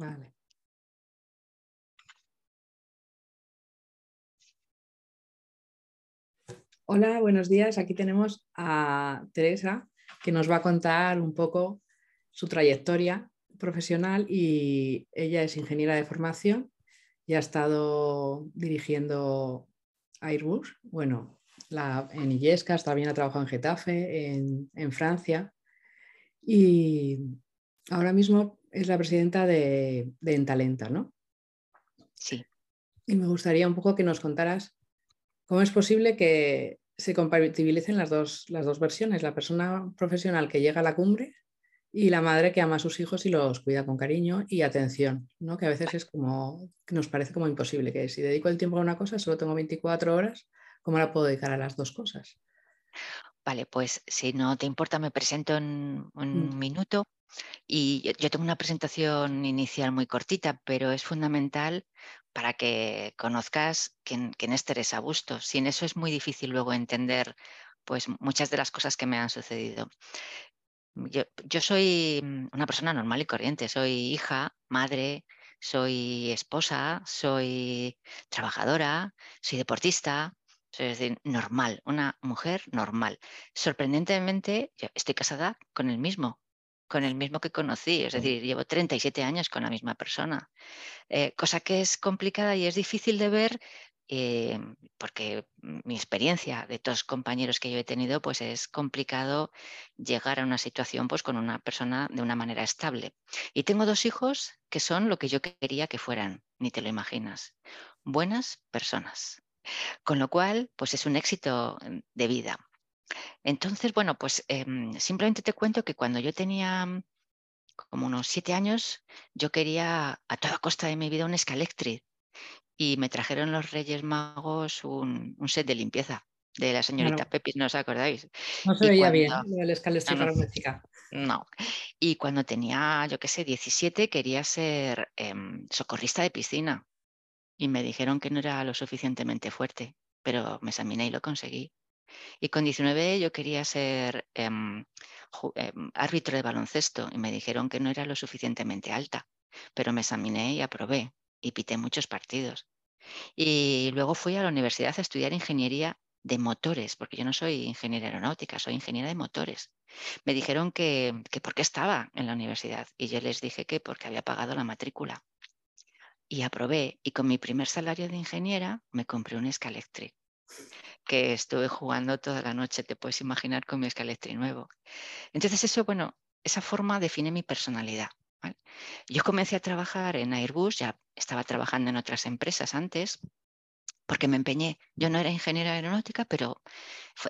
Vale. Hola, buenos días. Aquí tenemos a Teresa que nos va a contar un poco su trayectoria profesional y ella es ingeniera de formación y ha estado dirigiendo Airbus, bueno, la, en Illescas, también ha trabajado en Getafe, en, Francia y ahora mismo es la presidenta de, de Entalenta, ¿no? Sí. Y me gustaría un poco que nos contaras cómo es posible que se compatibilicen las dos, las dos versiones, la persona profesional que llega a la cumbre y la madre que ama a sus hijos y los cuida con cariño y atención, ¿no? que a veces es como, nos parece como imposible, que si dedico el tiempo a una cosa, solo tengo 24 horas, ¿cómo la puedo dedicar a las dos cosas? Vale, pues si no te importa, me presento en un mm. minuto. Y yo tengo una presentación inicial muy cortita, pero es fundamental para que conozcas quién, es Teresa Busto. Sin eso es muy difícil luego entender pues, muchas de las cosas que me han sucedido. Yo, soy mm, una persona normal y corriente, soy hija, madre, soy esposa, soy trabajadora, soy deportista, soy decir, normal, una mujer normal. Sorprendentemente, yo estoy casada con el mismo, con el mismo que conocí, es decir, llevo 37 años con la misma persona, eh, cosa que es complicada y es difícil de ver eh, porque mi experiencia de todos los compañeros que yo he tenido, pues es complicado llegar a una situación pues, con una persona de una manera estable. Y tengo dos hijos que son lo que yo quería que fueran, ni te lo imaginas, buenas personas. Con lo cual, pues es un éxito mm, de vida. Entonces, bueno, pues em, simplemente te cuento que cuando yo tenía mm, como unos siete años, yo quería a toda costa de mi vida un Scalectric y me trajeron los Reyes Magos un, set de limpieza de la señorita Pepis, ¿no os acordáis? No se veía bien el Scalectric no, no, y cuando tenía, yo qué sé, 17, quería ser em, socorrista de piscina y me dijeron que no era lo suficientemente fuerte, pero me examiné y lo conseguí. Y con 19 yo quería ser em, em, árbitro de baloncesto y me dijeron que no era lo suficientemente alta, pero me examiné y aprobé y pité muchos partidos. Y luego fui a la universidad a estudiar ingeniería de motores, porque yo no soy ingeniera aeronáutica, soy ingeniera de motores. Me dijeron que, que por qué estaba en la universidad y yo les dije que porque había pagado la matrícula. Y aprobé y con mi primer salario de ingeniera me compré un Scalectric que estuve jugando toda la noche, te puedes imaginar con mi Scalectric nuevo. Entonces eso, bueno, esa forma define mi personalidad. Yo comencé a trabajar en Airbus, ya estaba trabajando en otras empresas antes, porque me empeñé. Yo no era ingeniera aeronáutica, pero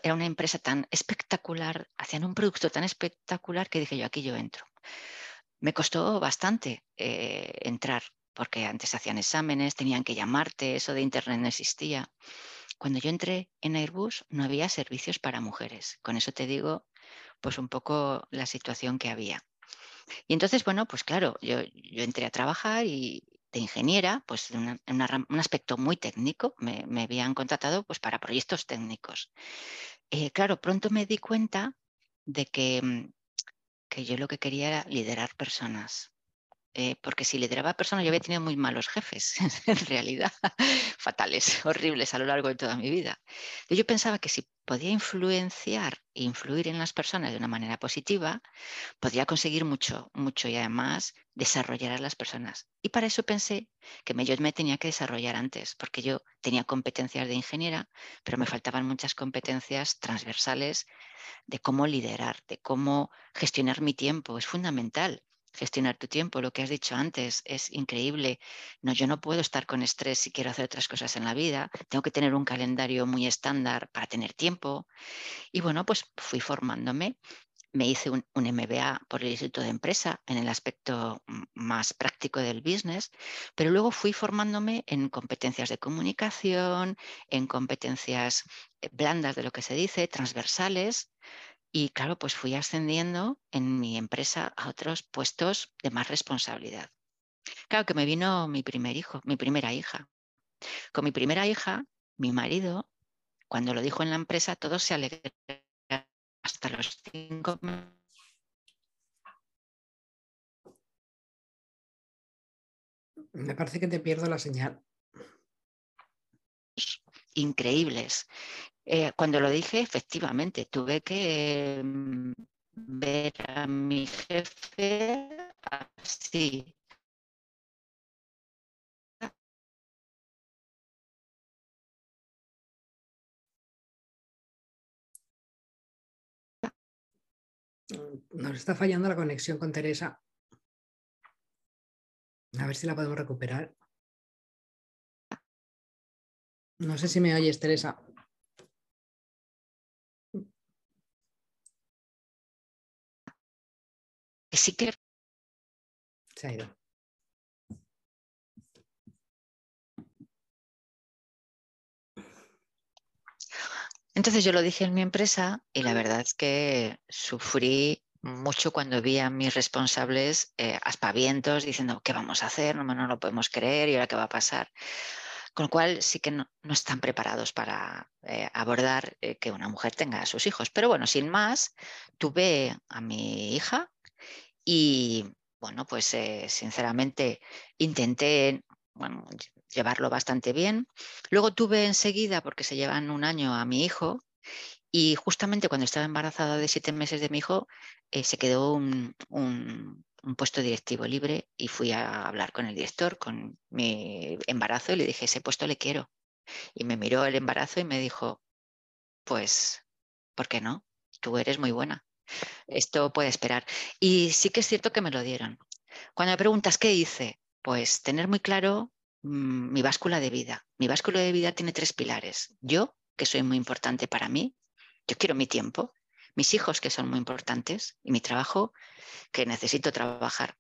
era una empresa tan espectacular, hacían un producto tan espectacular que dije yo, aquí yo entro. Me costó bastante eh, entrar, porque antes hacían exámenes, tenían que llamarte, eso de Internet no existía. Cuando yo entré en Airbus no había servicios para mujeres. Con eso te digo, pues un poco la situación que había. Y entonces, bueno, pues claro, yo, entré a trabajar y de ingeniera, pues en un aspecto muy técnico, me, habían contratado pues para proyectos técnicos. Eh, claro, pronto me di cuenta de que, mm, que yo lo que quería era liderar personas. Eh, porque si lideraba personas, yo había tenido muy malos jefes, en realidad, fatales, horribles a lo largo de toda mi vida. Yo pensaba que si podía influenciar e influir en las personas de una manera positiva, podría conseguir mucho, mucho y además desarrollar a las personas. Y para eso pensé que yo me tenía que desarrollar antes, porque yo tenía competencias de ingeniera, pero me faltaban muchas competencias transversales de cómo liderar, de cómo gestionar mi tiempo. Es fundamental gestionar tu tiempo. Lo que has dicho antes es increíble. No, yo no puedo estar con estrés si quiero hacer otras cosas en la vida. Tengo que tener un calendario muy estándar para tener tiempo. Y bueno, pues fui formándome. Me hice un, MBA por el Instituto de Empresa en el aspecto más práctico del business, pero luego fui formándome en competencias de comunicación, en competencias eh, blandas de lo que se dice, transversales, y claro, pues fui ascendiendo en mi empresa a otros puestos de más responsabilidad. Claro que me vino mi primer hijo, mi primera hija. Con mi primera hija, mi marido, cuando lo dijo en la empresa, todos se alegraron hasta los cinco Me parece que te pierdo la señal. Increíbles. Eh, cuando lo dije, efectivamente, tuve que mm, ver a mi jefe así. Nos está fallando la conexión con Teresa. A ver si la podemos recuperar. No sé si me oyes, Teresa. Sí que... Se ha ido. Entonces yo lo dije en mi empresa y la verdad es que sufrí mucho cuando vi a mis responsables eh, aspavientos diciendo, ¿qué vamos a hacer? No, no lo podemos creer y ahora qué va a pasar. Con lo cual sí que no, están preparados para eh, abordar eh, que una mujer tenga a sus hijos. Pero bueno, sin más, tuve a mi hija y bueno, pues sinceramente intenté bueno, llevarlo bastante bien. Luego tuve enseguida, porque se llevan un año a mi hijo, y justamente cuando estaba embarazada de siete meses de mi hijo, eh, se quedó un, puesto directivo libre y fui a hablar con el director, con mi embarazo, y le dije, ese puesto le quiero. Y me miró el embarazo y me dijo, pues, ¿por qué no? Tú eres muy buena. Esto puede esperar. Y sí que es cierto que me lo dieron. Cuando me preguntas qué hice, pues tener muy claro mm, mi báscula de vida. Mi báscula de vida tiene tres pilares. Yo, que soy muy importante para mí, yo quiero mi tiempo, mis hijos, que son muy importantes, y mi trabajo, que necesito trabajar.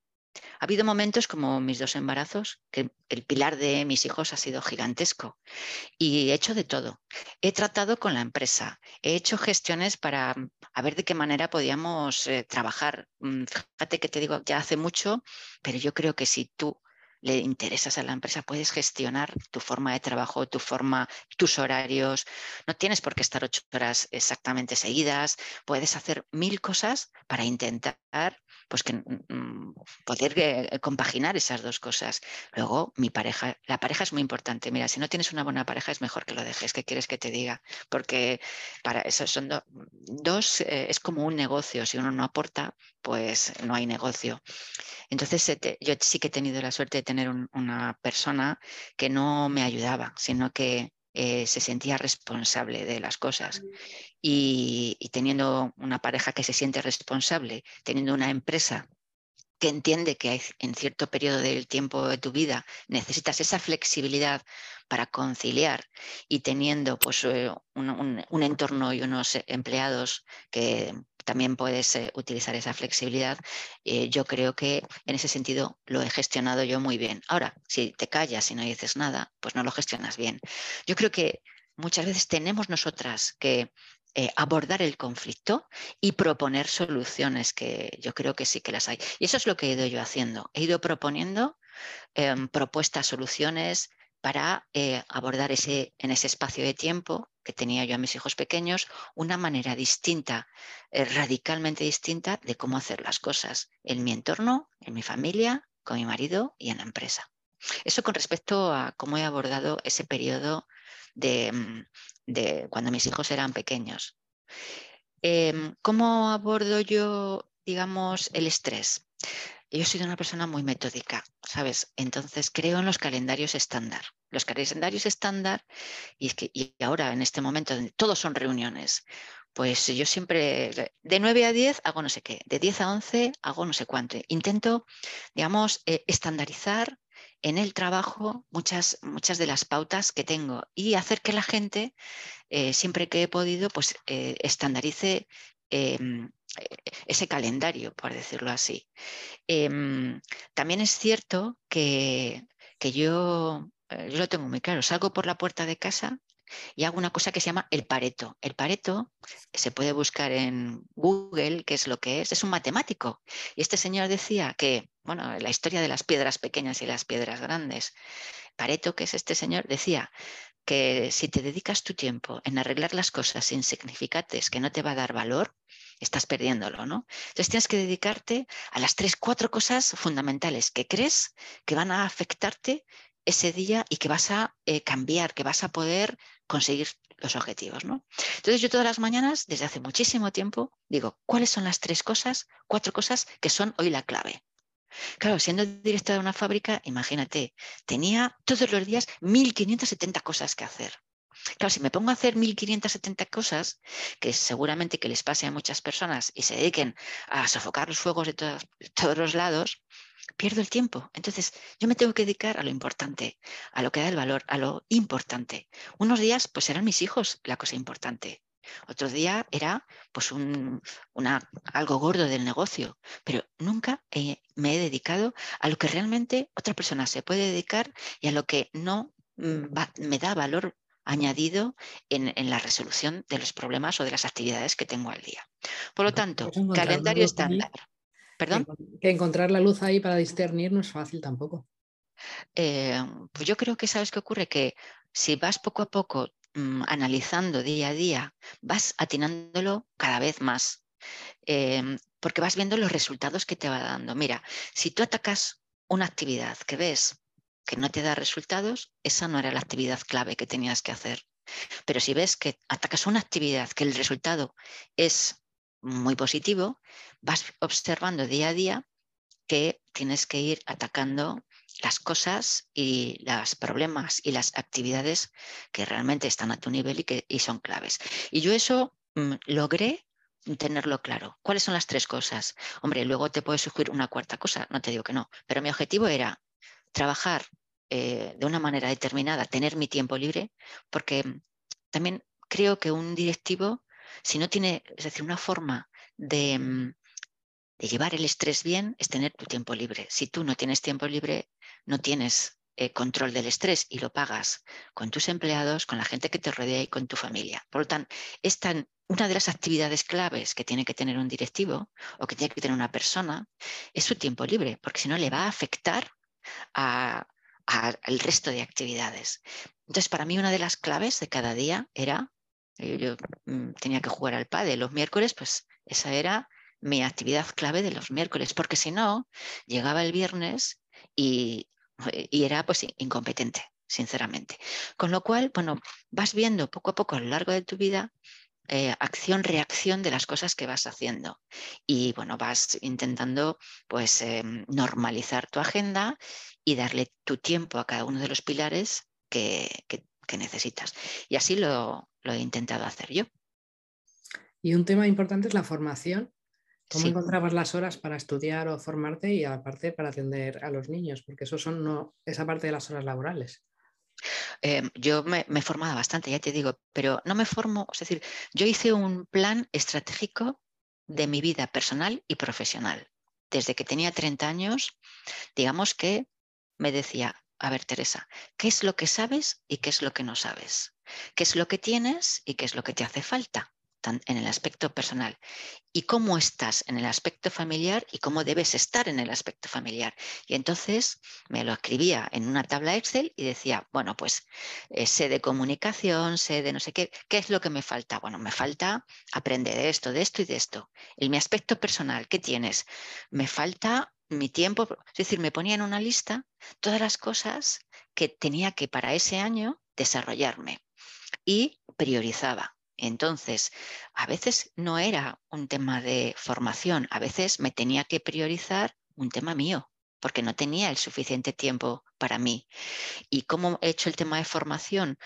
Ha habido momentos como mis dos embarazos, que el pilar de mis hijos ha sido gigantesco y he hecho de todo. He tratado con la empresa, he hecho gestiones para mm, a ver de qué manera podíamos eh, trabajar. Mm, fíjate que te digo, ya hace mucho, pero yo creo que si tú le interesas a la empresa, puedes gestionar tu forma de trabajo, tu forma, tus horarios. No tienes por qué estar ocho horas exactamente seguidas. Puedes hacer mil cosas para intentar pues que mm, poder eh, compaginar esas dos cosas. Luego, mi pareja, la pareja es muy importante. Mira, si no tienes una buena pareja, es mejor que lo dejes. ¿Qué quieres que te diga? Porque para eso son dos, eh, es como un negocio. Si uno no aporta, pues no hay negocio. Entonces, yo sí que he tenido la suerte de tener una persona que no me ayudaba, sino que eh, se sentía responsable de las cosas. Y, teniendo una pareja que se siente responsable, teniendo una empresa que entiende que en cierto periodo del tiempo de tu vida necesitas esa flexibilidad para conciliar y teniendo pues, eh, un, entorno y unos empleados que también puedes eh, utilizar esa flexibilidad, eh, yo creo que en ese sentido lo he gestionado yo muy bien. Ahora, si te callas y no dices nada, pues no lo gestionas bien. Yo creo que muchas veces tenemos nosotras que eh, abordar el conflicto y proponer soluciones, que yo creo que sí que las hay. Y eso es lo que he ido yo haciendo. He ido proponiendo em, propuestas, soluciones para abordar ese, en ese espacio de tiempo que tenía yo a mis hijos pequeños, una manera distinta, eh, radicalmente distinta de cómo hacer las cosas en mi entorno, en mi familia, con mi marido y en la empresa. Eso con respecto a cómo he abordado ese periodo de, mm, cuando mis hijos eran pequeños. Em, ¿Cómo abordo yo, digamos, el estrés? Yo soy una persona muy metódica, ¿sabes? Entonces creo en los calendarios estándar. Los calendarios estándar, y, es que, y ahora en este momento todos son reuniones, pues yo siempre, de 9 a 10 hago no sé qué, de 10 a 11 hago no sé cuánto. Intento, digamos, eh, estandarizar en el trabajo muchas, muchas de las pautas que tengo y hacer que la gente, eh, siempre que he podido, pues eh, estandarice em, ese calendario, por decirlo así. Em, también es cierto que, yo, eh, yo lo tengo muy claro, salgo por la puerta de casa y hago una cosa que se llama el pareto. El pareto se puede buscar en Google, qué es lo que es, es un matemático. Y este señor decía que, bueno, la historia de las piedras pequeñas y las piedras grandes, Pareto, que es este señor, decía que si te dedicas tu tiempo en arreglar las cosas insignificantes que no te va a dar valor, estás perdiéndolo, ¿no? Entonces tienes que dedicarte a las tres, cuatro cosas fundamentales que crees que van a afectarte ese día y que vas a eh, cambiar, que vas a poder conseguir los objetivos, ¿no? Entonces yo todas las mañanas, desde hace muchísimo tiempo, digo, ¿cuáles son las tres cosas, cuatro cosas que son hoy la clave? Claro, siendo directora de una fábrica, imagínate, tenía todos los días 1.570 cosas que hacer. Claro, si me pongo a hacer 1570 cosas, que seguramente que les pase a muchas personas y se dediquen a sofocar los fuegos de todos, los lados, pierdo el tiempo. Entonces, yo me tengo que dedicar a lo importante, a lo que da el valor, a lo importante. Unos días, pues eran mis hijos la cosa importante. Otro día era pues un, algo gordo del negocio, pero nunca me he dedicado a lo que realmente otra persona se puede dedicar y a lo que no mm, me da valor añadido en, la resolución de los problemas o de las actividades que tengo al día. Por lo tanto, calendario estándar. ¿Perdón? Que encontrar la luz ahí para discernir no es fácil tampoco. Eh, pues yo creo que sabes qué ocurre, que si vas poco a poco mm, analizando día a día, vas atinándolo cada vez más, em, porque vas viendo los resultados que te va dando. Mira, si tú atacas una actividad que ves que no te da resultados, esa no era la actividad clave que tenías que hacer. Pero si ves que atacas una actividad que el resultado es muy positivo, vas observando día a día que tienes que ir atacando las cosas y los problemas y las actividades que realmente están a tu nivel y que y son claves. Y yo eso mm, logré tenerlo claro. ¿Cuáles son las tres cosas? Hombre, luego te puede surgir una cuarta cosa, no te digo que no, pero mi objetivo era trabajar eh, de una manera determinada, tener mi tiempo libre, porque también creo que un directivo, si no tiene, es decir, una forma de, mm, llevar el estrés bien, es tener tu tiempo libre. Si tú no tienes tiempo libre, no tienes eh, control del estrés y lo pagas con tus empleados, con la gente que te rodea y con tu familia. Por lo tanto, esta, una de las actividades claves que tiene que tener un directivo o que tiene que tener una persona es su tiempo libre, porque si no le va a afectar a, al resto de actividades. Entonces, para mí una de las claves de cada día era, eh, yo, mm, tenía que jugar al padre los miércoles, pues esa era mi actividad clave de los miércoles, porque si no, llegaba el viernes y, era pues incompetente, sinceramente. Con lo cual, bueno, vas viendo poco a poco a lo largo de tu vida eh, acción-reacción de las cosas que vas haciendo. Y bueno, vas intentando pues em, normalizar tu agenda y darle tu tiempo a cada uno de los pilares que, necesitas. Y así lo, he intentado hacer yo. Y un tema importante es la formación. ¿Cómo encontrabas las horas para estudiar o formarte y aparte para atender a los niños? Porque eso son no, esa parte de las horas laborales. Em, yo me, me, formaba bastante, ya te digo, pero no me formo, es decir, yo hice un plan estratégico de mi vida personal y profesional. Desde que tenía 30 años, digamos que me decía, a ver Teresa, ¿qué es lo que sabes y qué es lo que no sabes? ¿Qué es lo que tienes y qué es lo que te hace falta? En el aspecto personal y cómo estás en el aspecto familiar y cómo debes estar en el aspecto familiar. Y entonces me lo escribía en una tabla Excel y decía, bueno, pues eh, sé de comunicación, sé de no sé qué, ¿qué es lo que me falta? Bueno, me falta aprender esto, de esto y de esto. En mi aspecto personal, ¿qué tienes? Me falta mi tiempo, es decir, me ponía en una lista todas las cosas que tenía que para ese año desarrollarme y priorizaba. Entonces, a veces no era un tema de formación, a veces me tenía que priorizar un tema mío, porque no tenía el suficiente tiempo para mí. ¿Y cómo he hecho el tema de formación?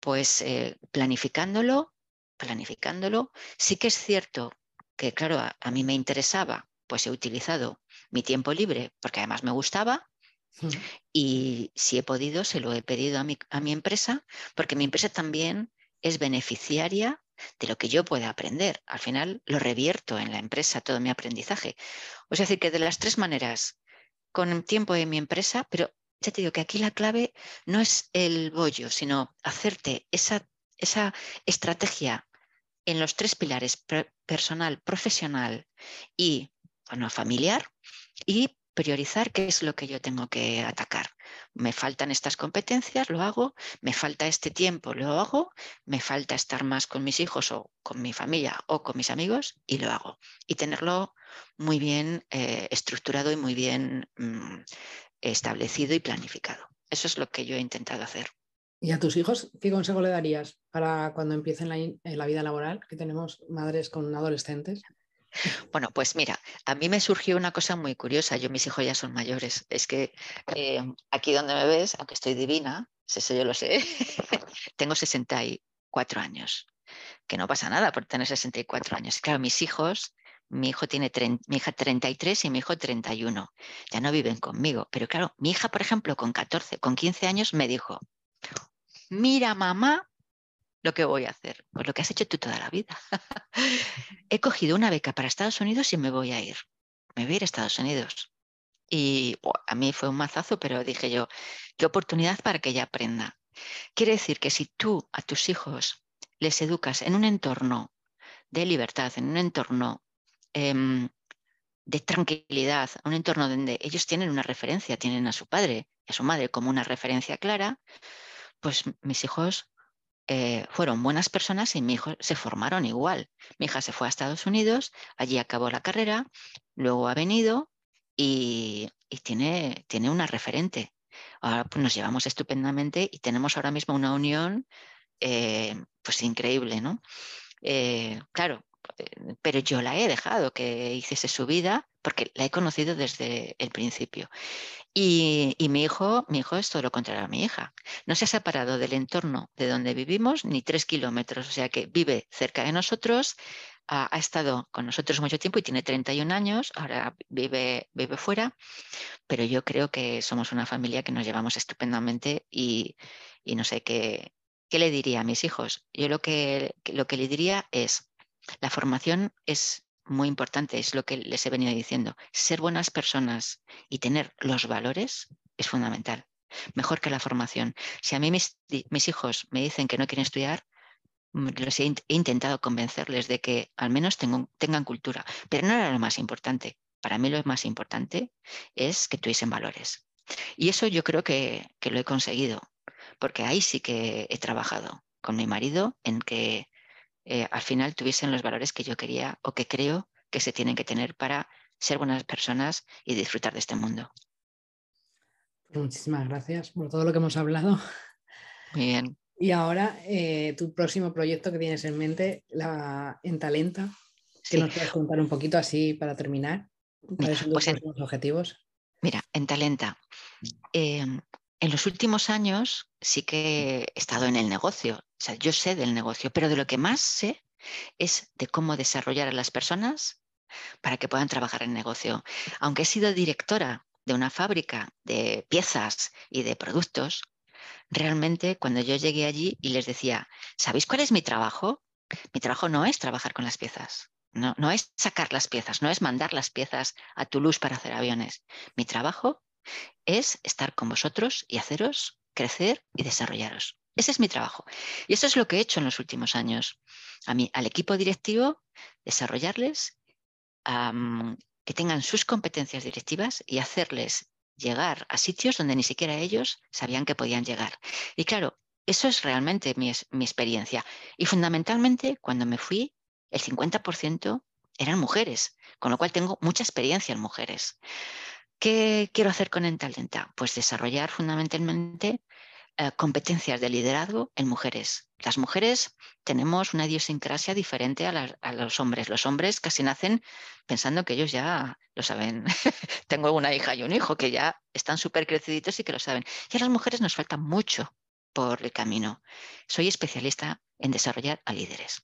Pues eh, planificándolo, planificándolo. Sí que es cierto que, claro, a, mí me interesaba, pues he utilizado mi tiempo libre, porque además me gustaba. Y si he podido, se lo he pedido a mi, a mi, empresa, porque mi empresa también es beneficiaria de lo que yo pueda aprender. Al final lo revierto en la empresa, todo mi aprendizaje. O sea, decir, que de las tres maneras, con tiempo en mi empresa, pero ya te digo que aquí la clave no es el bollo, sino hacerte esa, esa estrategia en los tres pilares, personal, profesional y bueno, familiar, y priorizar qué es lo que yo tengo que atacar. Me faltan estas competencias, lo hago, me falta este tiempo, lo hago, me falta estar más con mis hijos o con mi familia o con mis amigos y lo hago. Y tenerlo muy bien eh, estructurado y muy bien mm, establecido y planificado. Eso es lo que yo he intentado hacer. ¿Y a tus hijos qué consejo le darías para cuando empiecen la vida laboral? Que tenemos madres con adolescentes. Bueno, pues mira, a mí me surgió una cosa muy curiosa. Yo, mis hijos ya son mayores. Es que eh, aquí donde me ves, aunque estoy divina, eso yo lo sé, tengo 64 años. Que no pasa nada por tener 64 años. Claro, mis hijos, mi hijo tiene mi hija 33 y mi hijo 31. Ya no viven conmigo. Pero claro, mi hija, por ejemplo, con 14, con 15 años, me dijo: Mira, mamá, lo que voy a hacer. Pues lo que has hecho tú toda la vida. He cogido una beca para Estados Unidos y me voy a ir. Me voy a ir a Estados Unidos. Y a mí fue un mazazo, pero dije yo, qué oportunidad para que ella aprenda. Quiere decir que si tú a tus hijos les educas en un entorno de libertad, en un entorno em, de tranquilidad, un entorno donde ellos tienen una referencia, tienen a su padre y a su madre como una referencia clara, pues mis hijos eh, fueron buenas personas y mi hijo se formaron igual. Mi hija se fue a Estados Unidos, allí acabó la carrera, luego ha venido y, tiene, tiene una referente. Ahora pues, nos llevamos estupendamente y tenemos ahora mismo una unión eh, pues increíble, ¿no? Eh, claro, pero yo la he dejado que hiciese su vida porque la he conocido desde el principio. Y, mi hijo, mi hijo es todo lo contrario a mi hija. No se ha separado del entorno de donde vivimos ni tres kilómetros, o sea que vive cerca de nosotros, ha, estado con nosotros mucho tiempo y tiene 31 años, ahora vive, vive fuera, pero yo creo que somos una familia que nos llevamos estupendamente y, no sé qué, qué le diría a mis hijos. Yo lo que, lo que le diría es, la formación es muy importante, es lo que les he venido diciendo. Ser buenas personas y tener los valores es fundamental. Mejor que la formación. Si a mí mis, hijos me dicen que no quieren estudiar, mm, he, intentado convencerles de que al menos tengan cultura, pero no era lo más importante. Para mí lo más importante es que tuviesen valores. Y eso yo creo que, que lo he conseguido, porque ahí sí que he trabajado con mi marido en que eh, al final tuviesen los valores que yo quería o que creo que se tienen que tener para ser buenas personas y disfrutar de este mundo. Muchísimas gracias por todo lo que hemos hablado. Muy bien. Y ahora, eh, tu próximo proyecto que tienes en mente, la en Talenta, que nos puedes contar un poquito así para terminar. ¿Cuáles son tus pues objetivos? Mira, en Talenta, em, en los últimos años sí que he estado en el negocio, o sea, yo sé del negocio, pero de lo que más sé es de cómo desarrollar a las personas para que puedan trabajar en negocio. Aunque he sido directora de una fábrica de piezas y de productos, realmente cuando yo llegué allí y les decía, ¿sabéis cuál es mi trabajo? Mi trabajo no es trabajar con las piezas, no, no es sacar las piezas, no es mandar las piezas a Toulouse para hacer aviones. Mi trabajo es estar con vosotros y haceros crecer y desarrollaros. Ese es mi trabajo. Y eso es lo que he hecho en los últimos años. A mí, al equipo directivo, desarrollarles, que tengan sus competencias directivas y hacerles llegar a sitios donde ni siquiera ellos sabían que podían llegar. Y claro, eso es realmente mi, mi experiencia. Y fundamentalmente, cuando me fui, el 50% eran mujeres, con lo cual tengo mucha experiencia en mujeres. ¿Qué quiero hacer con Entalenta? Pues desarrollar fundamentalmente eh, competencias de liderazgo en mujeres. Las mujeres tenemos una idiosincrasia diferente a, los hombres. Los hombres casi nacen pensando que ellos ya lo saben. Tengo una hija y un hijo que ya están súper creciditos y que lo saben. Y a las mujeres nos falta mucho por el camino. Soy especialista en desarrollar a líderes,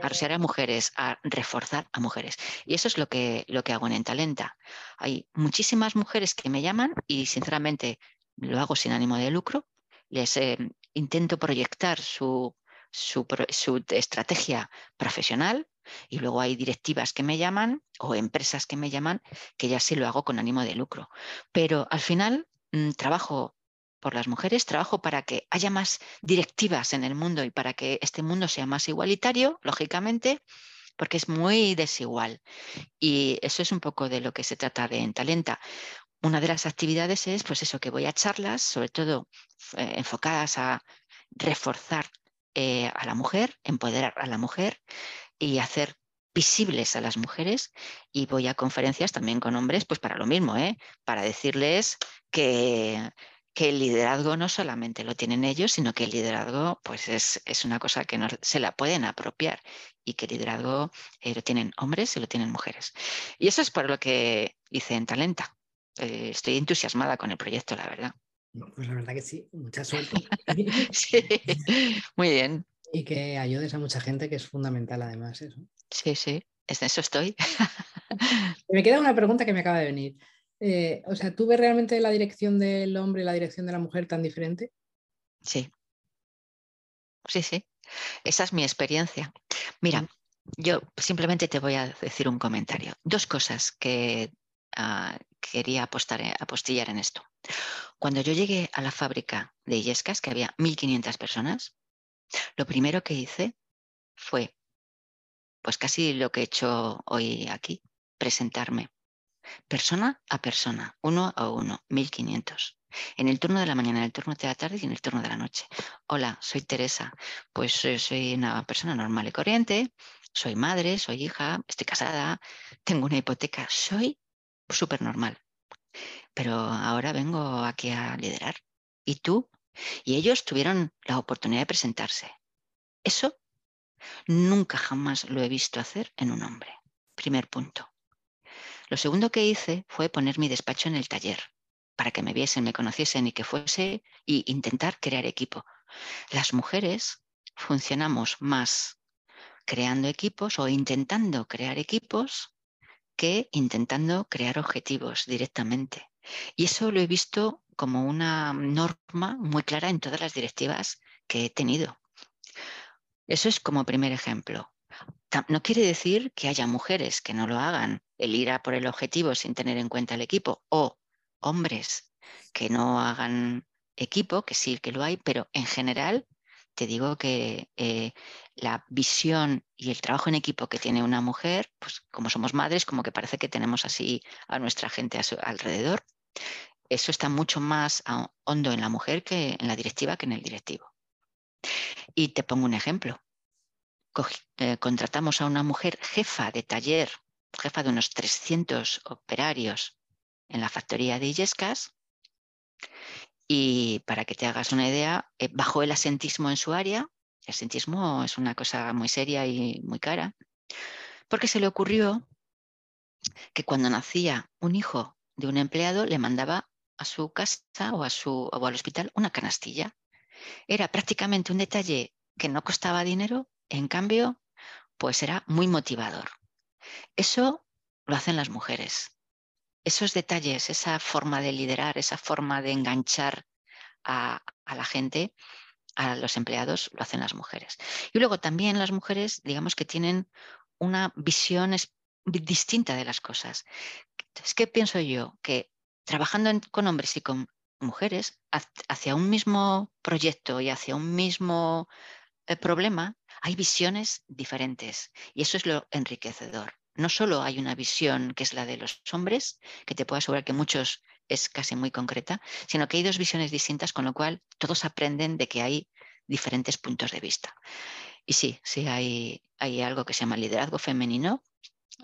a rosear a mujeres, a reforzar a mujeres. Y eso es lo que, lo que hago en Entalenta. Hay muchísimas mujeres que me llaman y sinceramente lo hago sin ánimo de lucro. Les eh, intento proyectar su, estrategia profesional y luego hay directivas que me llaman o empresas que me llaman que ya sí lo hago con ánimo de lucro. Pero al final mm, trabajo por las mujeres, trabajo para que haya más directivas en el mundo y para que este mundo sea más igualitario, lógicamente, porque es muy desigual. Y eso es un poco de lo que se trata de en Talenta. Una de las actividades es, pues eso, que voy a charlas, sobre todo eh, enfocadas a reforzar eh, a la mujer, empoderar a la mujer y hacer visibles a las mujeres y voy a conferencias también con hombres, pues para lo mismo, ¿eh? para decirles que, el liderazgo no solamente lo tienen ellos, sino que el liderazgo pues es, es una cosa que no se la pueden apropiar y que el liderazgo lo tienen hombres y lo tienen mujeres. Y eso es por lo que hice en Talenta. Eh, estoy entusiasmada con el proyecto, la verdad. Pues la verdad que sí, mucha suerte. sí, muy bien. Y que ayudes a mucha gente, que es fundamental además eso. Sí, sí, en eso estoy. me queda una pregunta que me acaba de venir. Eh, o sea, ¿tú ves realmente la dirección del hombre y la dirección de la mujer tan diferente? Sí. Sí, sí. Esa es mi experiencia. Mira, mm. yo simplemente te voy a decir un comentario. Dos cosas que Ah, quería apostar, eh, apostillar en esto. Cuando yo llegué a la fábrica de Illescas, que había 1.500 personas, lo primero que hice fue, pues casi lo que he hecho hoy aquí, presentarme, persona a persona, uno a uno, 1.500. En el turno de la mañana, en el turno de la tarde y en el turno de la noche. Hola, soy Teresa. Pues soy una persona normal y corriente. Soy madre, soy hija, estoy casada, tengo una hipoteca. Soy súper normal. Pero ahora vengo aquí a liderar. ¿Y tú? Y ellos tuvieron la oportunidad de presentarse. Eso nunca jamás lo he visto hacer en un hombre. Primer punto. Lo segundo que hice fue poner mi despacho en el taller para que me viesen, me conociesen y que fuese y intentar crear equipo. Las mujeres funcionamos más creando equipos o intentando crear equipos que intentando crear objetivos directamente. Y eso lo he visto como una norma muy clara en todas las directivas que he tenido. Eso es como primer ejemplo. No quiere decir que haya mujeres que no lo hagan, el ir a por el objetivo sin tener en cuenta el equipo, o hombres que no hagan equipo, que sí que lo hay, pero en general te digo que eh, la visión y el trabajo en equipo que tiene una mujer, pues como somos madres, como que parece que tenemos así a nuestra gente alrededor. Eso está mucho más hondo en la mujer que en la directiva que en el directivo. Y te pongo un ejemplo. Eh, contratamos a una mujer jefa de taller, jefa de unos 300 operarios en la factoría de Illescas, y para que te hagas una idea, eh, bajó el asentismo en su área. El asentismo es una cosa muy seria y muy cara, porque se le ocurrió que cuando nacía un hijo de un empleado le mandaba a su casa o, al hospital una canastilla. Era prácticamente un detalle que no costaba dinero, en cambio, pues era muy motivador. Eso lo hacen las mujeres esos detalles, esa forma de liderar, esa forma de enganchar a, la gente, a los empleados, lo hacen las mujeres. Y luego también las mujeres, digamos que tienen una visión distinta de las cosas. Es que pienso yo que trabajando con hombres y con mujeres hacia un mismo proyecto y hacia un mismo eh, problema, hay visiones diferentes y eso es lo enriquecedor no solo hay una visión que es la de los hombres, que te puedo asegurar que muchos es casi muy concreta, sino que hay dos visiones distintas, con lo cual todos aprenden de que hay diferentes puntos de vista. Y sí, sí hay, hay algo que se llama liderazgo femenino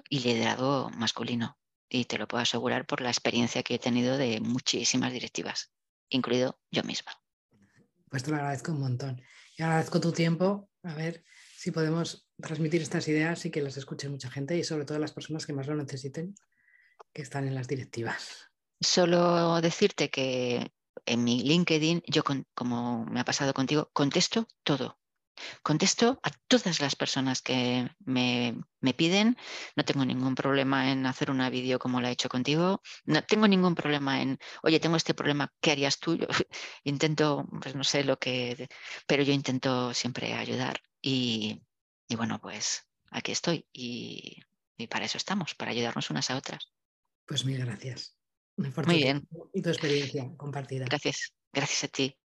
y liderazgo masculino. Y te lo puedo asegurar por la experiencia que he tenido de muchísimas directivas, incluido yo misma. Pues te lo agradezco un montón. Y agradezco tu tiempo. A ver, si podemos transmitir estas ideas y que las escuche mucha gente y sobre todo las personas que más lo necesiten, que están en las directivas. Solo decirte que en mi LinkedIn, yo como me ha pasado contigo, contesto todo. Contesto a todas las personas que me, me, piden. No tengo ningún problema en hacer una vídeo como la he hecho contigo. No tengo ningún problema en, oye, tengo este problema, ¿qué harías tú? Intento, pues no sé lo que, pero yo intento siempre ayudar. Y, bueno, pues aquí estoy y, para eso estamos, para ayudarnos unas a otras. Pues mil gracias. Muy bien. Y tu experiencia compartida. Gracias, gracias a ti.